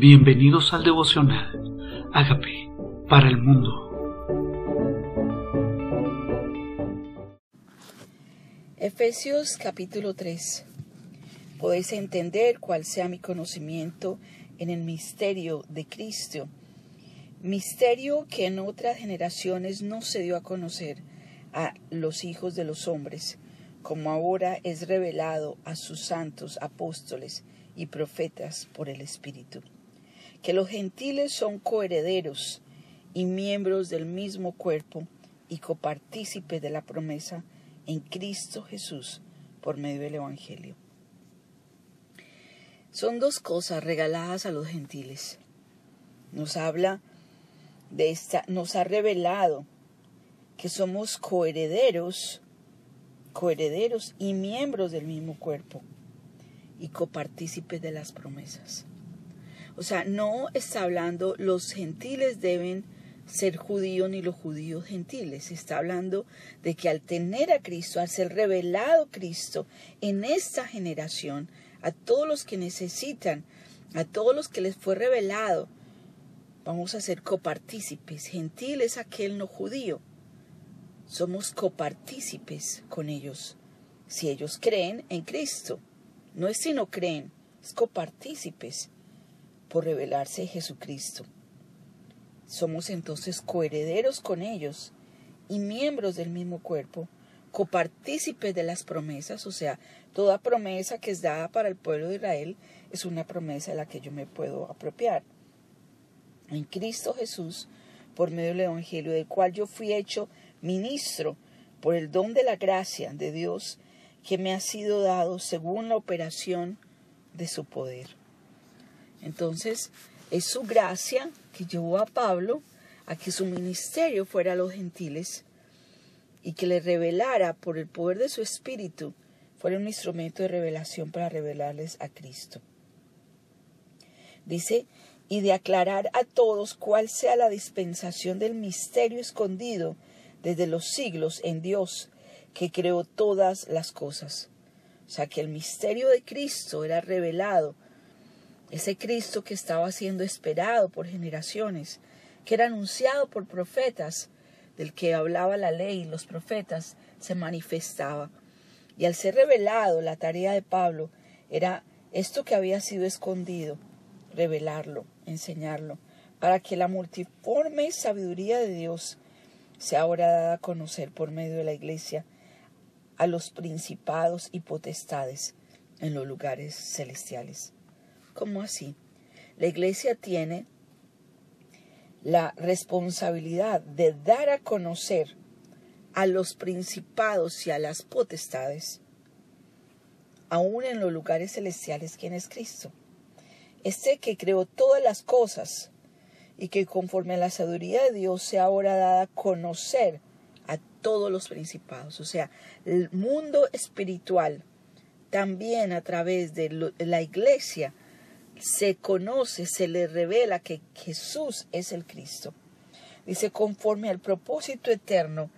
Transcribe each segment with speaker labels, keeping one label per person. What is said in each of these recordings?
Speaker 1: Bienvenidos al devocional. Hágame para el mundo.
Speaker 2: Efesios capítulo 3. Podéis entender cuál sea mi conocimiento en el misterio de Cristo, misterio que en otras generaciones no se dio a conocer a los hijos de los hombres, como ahora es revelado a sus santos apóstoles y profetas por el Espíritu que los gentiles son coherederos y miembros del mismo cuerpo y copartícipes de la promesa en Cristo Jesús por medio del Evangelio. Son dos cosas regaladas a los gentiles. Nos habla de esta, nos ha revelado que somos coherederos, coherederos y miembros del mismo cuerpo y copartícipes de las promesas. O sea, no está hablando los gentiles deben ser judíos ni los judíos gentiles. Está hablando de que al tener a Cristo, al ser revelado Cristo en esta generación, a todos los que necesitan, a todos los que les fue revelado, vamos a ser copartícipes. Gentil es aquel no judío. Somos copartícipes con ellos. Si ellos creen en Cristo, no es si no creen, es copartícipes por revelarse Jesucristo. Somos entonces coherederos con ellos y miembros del mismo cuerpo, copartícipes de las promesas, o sea, toda promesa que es dada para el pueblo de Israel es una promesa de la que yo me puedo apropiar. En Cristo Jesús, por medio del Evangelio, del cual yo fui hecho ministro por el don de la gracia de Dios que me ha sido dado según la operación de su poder. Entonces, es su gracia que llevó a Pablo a que su ministerio fuera a los gentiles y que le revelara por el poder de su espíritu, fuera un instrumento de revelación para revelarles a Cristo. Dice, y de aclarar a todos cuál sea la dispensación del misterio escondido desde los siglos en Dios, que creó todas las cosas. O sea que el misterio de Cristo era revelado ese Cristo que estaba siendo esperado por generaciones, que era anunciado por profetas, del que hablaba la ley y los profetas, se manifestaba. Y al ser revelado, la tarea de Pablo era esto que había sido escondido, revelarlo, enseñarlo, para que la multiforme sabiduría de Dios sea ahora dada a conocer por medio de la iglesia a los principados y potestades en los lugares celestiales. ¿Cómo así? La iglesia tiene la responsabilidad de dar a conocer a los principados y a las potestades, aún en los lugares celestiales, quién es Cristo. Este que creó todas las cosas y que conforme a la sabiduría de Dios sea ahora dada a conocer a todos los principados, o sea, el mundo espiritual, también a través de la iglesia, se conoce, se le revela que Jesús es el Cristo. Dice, conforme al propósito eterno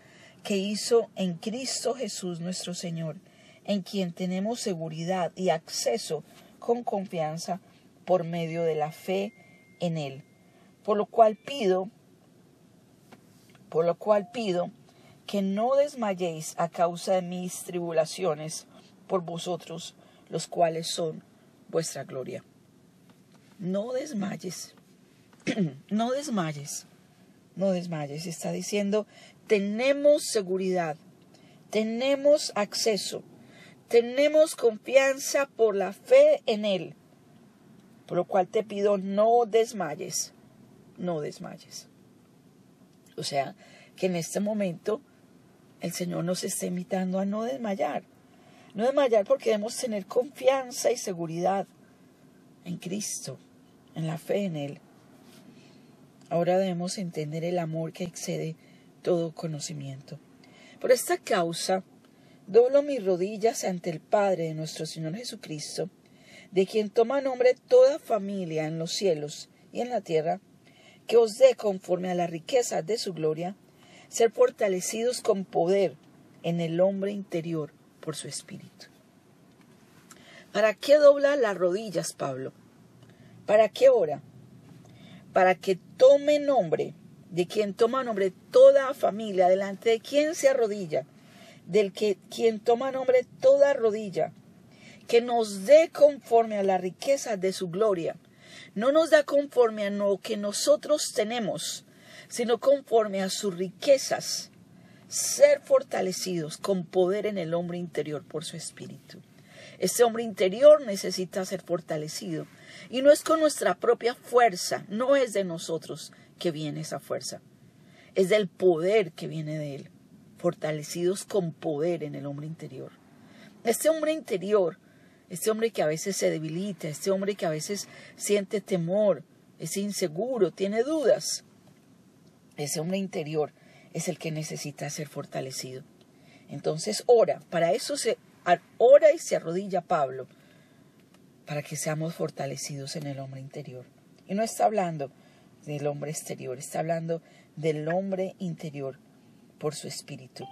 Speaker 2: que hizo en Cristo Jesús nuestro Señor, en quien tenemos seguridad y acceso con confianza por medio de la fe en Él. Por lo cual pido, por lo cual pido que no desmayéis a causa de mis tribulaciones por vosotros, los cuales son vuestra gloria no desmayes, no desmayes, no desmayes. Está diciendo, tenemos seguridad, tenemos acceso, tenemos confianza por la fe en Él. Por lo cual te pido, no desmayes, no desmayes. O sea, que en este momento el Señor nos está invitando a no desmayar. No desmayar porque debemos tener confianza y seguridad en Cristo en la fe en Él. Ahora debemos entender el amor que excede todo conocimiento. Por esta causa, doblo mis rodillas ante el Padre de nuestro Señor Jesucristo, de quien toma nombre toda familia en los cielos y en la tierra, que os dé conforme a la riqueza de su gloria, ser fortalecidos con poder en el hombre interior por su espíritu. ¿Para qué dobla las rodillas, Pablo? ¿Para qué ora? para que tome nombre, de quien toma nombre toda familia, delante de quien se arrodilla, del que quien toma nombre toda rodilla, que nos dé conforme a la riqueza de su gloria. No nos da conforme a lo que nosotros tenemos, sino conforme a sus riquezas, ser fortalecidos con poder en el hombre interior por su espíritu. Este hombre interior necesita ser fortalecido. Y no es con nuestra propia fuerza, no es de nosotros que viene esa fuerza. Es del poder que viene de Él, fortalecidos con poder en el hombre interior. Este hombre interior, este hombre que a veces se debilita, este hombre que a veces siente temor, es inseguro, tiene dudas, ese hombre interior es el que necesita ser fortalecido. Entonces ora, para eso se ora y se arrodilla Pablo, para que seamos fortalecidos en el hombre interior. Y no está hablando del hombre exterior, está hablando del hombre interior por su espíritu.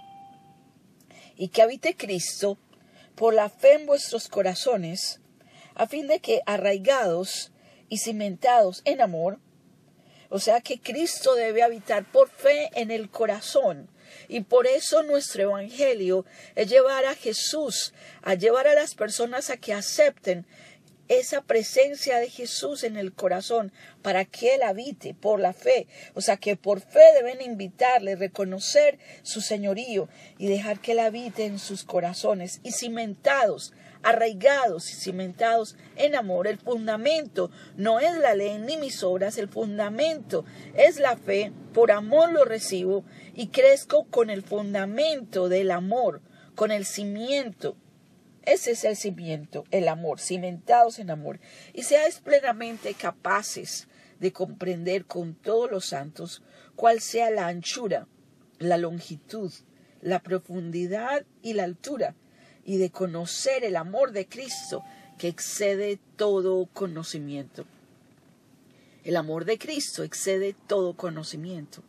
Speaker 2: Y que habite Cristo por la fe en vuestros corazones, a fin de que arraigados y cimentados en amor, o sea que Cristo debe habitar por fe en el corazón. Y por eso nuestro Evangelio es llevar a Jesús, a llevar a las personas a que acepten esa presencia de Jesús en el corazón para que Él habite por la fe. O sea que por fe deben invitarle, reconocer su señorío y dejar que Él habite en sus corazones y cimentados arraigados y cimentados en amor. El fundamento no es la ley ni mis obras, el fundamento es la fe. Por amor lo recibo y crezco con el fundamento del amor, con el cimiento. Ese es el cimiento, el amor, cimentados en amor. Y seáis plenamente capaces de comprender con todos los santos cuál sea la anchura, la longitud, la profundidad y la altura y de conocer el amor de Cristo que excede todo conocimiento. El amor de Cristo excede todo conocimiento.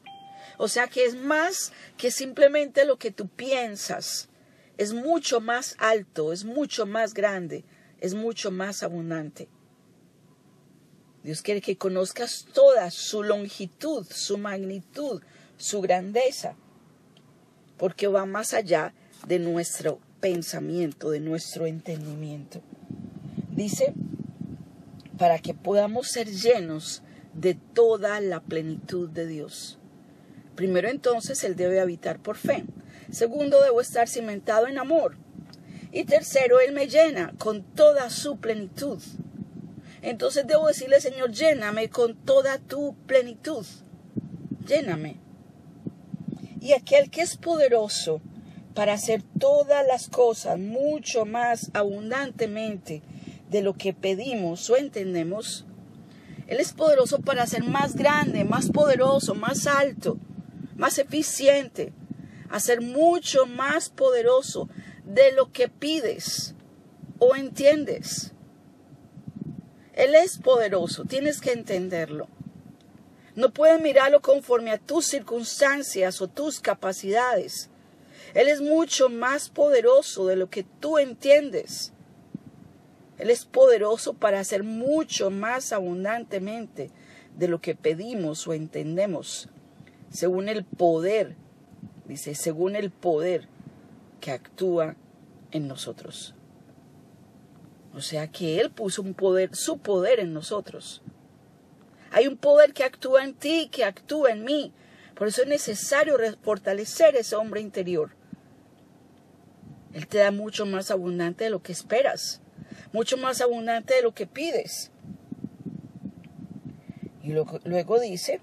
Speaker 2: O sea que es más que simplemente lo que tú piensas. Es mucho más alto, es mucho más grande, es mucho más abundante. Dios quiere que conozcas toda su longitud, su magnitud, su grandeza, porque va más allá de nuestro pensamiento, de nuestro entendimiento. Dice, para que podamos ser llenos de toda la plenitud de Dios. Primero entonces Él debe habitar por fe. Segundo, debo estar cimentado en amor. Y tercero, Él me llena con toda su plenitud. Entonces debo decirle, Señor, lléname con toda tu plenitud. Lléname. Y aquel que es poderoso para hacer todas las cosas mucho más abundantemente de lo que pedimos o entendemos. Él es poderoso para ser más grande, más poderoso, más alto, más eficiente, hacer mucho más poderoso de lo que pides o entiendes. Él es poderoso, tienes que entenderlo. No puedes mirarlo conforme a tus circunstancias o tus capacidades. Él es mucho más poderoso de lo que tú entiendes. Él es poderoso para hacer mucho más abundantemente de lo que pedimos o entendemos, según el poder, dice, según el poder que actúa en nosotros. O sea que Él puso un poder, su poder en nosotros. Hay un poder que actúa en ti, que actúa en mí. Por eso es necesario fortalecer ese hombre interior. Él te da mucho más abundante de lo que esperas, mucho más abundante de lo que pides. Y luego, dice,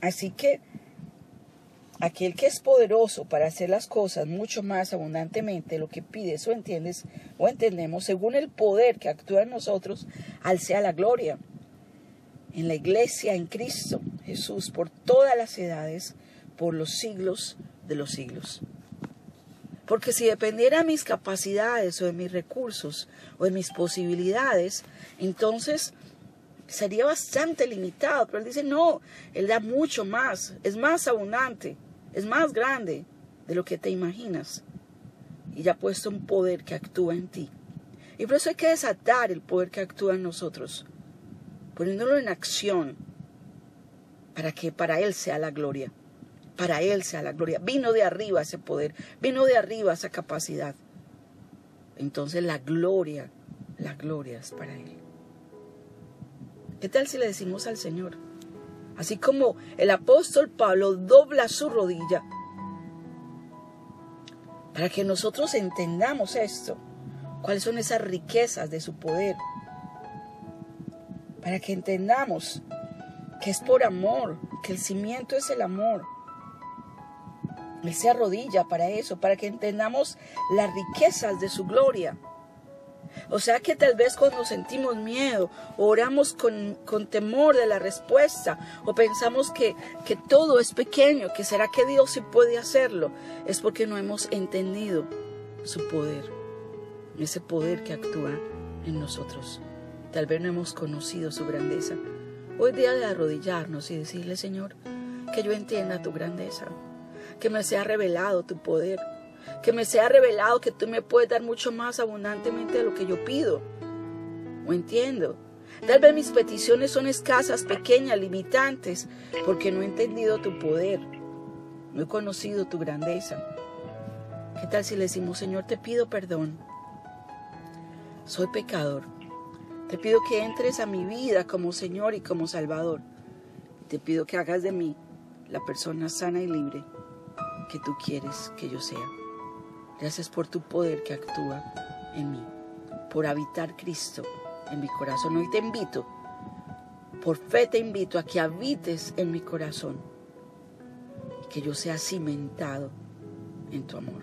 Speaker 2: así que aquel que es poderoso para hacer las cosas mucho más abundantemente lo que pides o entiendes o entendemos, según el poder que actúa en nosotros, al sea la gloria. En la iglesia, en Cristo Jesús, por todas las edades, por los siglos de los siglos. Porque si dependiera de mis capacidades o de mis recursos o de mis posibilidades, entonces sería bastante limitado. Pero él dice, no, él da mucho más, es más abundante, es más grande de lo que te imaginas. Y ya ha puesto un poder que actúa en ti. Y por eso hay que desatar el poder que actúa en nosotros, poniéndolo en acción, para que para Él sea la gloria. Para Él sea la gloria. Vino de arriba ese poder, vino de arriba esa capacidad. Entonces la gloria, la gloria es para Él. ¿Qué tal si le decimos al Señor? Así como el apóstol Pablo dobla su rodilla para que nosotros entendamos esto, cuáles son esas riquezas de su poder, para que entendamos que es por amor, que el cimiento es el amor. Él se arrodilla para eso, para que entendamos las riquezas de su gloria. O sea que tal vez cuando sentimos miedo, oramos con, con temor de la respuesta, o pensamos que, que todo es pequeño, que será que Dios sí puede hacerlo, es porque no hemos entendido su poder, ese poder que actúa en nosotros. Tal vez no hemos conocido su grandeza. Hoy día de arrodillarnos y decirle, Señor, que yo entienda tu grandeza, que me sea revelado tu poder, que me sea revelado que tú me puedes dar mucho más abundantemente de lo que yo pido o entiendo. Tal vez mis peticiones son escasas, pequeñas, limitantes, porque no he entendido tu poder, no he conocido tu grandeza. ¿Qué tal si le decimos, Señor, te pido perdón? Soy pecador te pido que entres a mi vida como Señor y como Salvador. Te pido que hagas de mí la persona sana y libre que tú quieres que yo sea. Gracias por tu poder que actúa en mí, por habitar Cristo en mi corazón. Hoy te invito, por fe te invito a que habites en mi corazón y que yo sea cimentado en tu amor.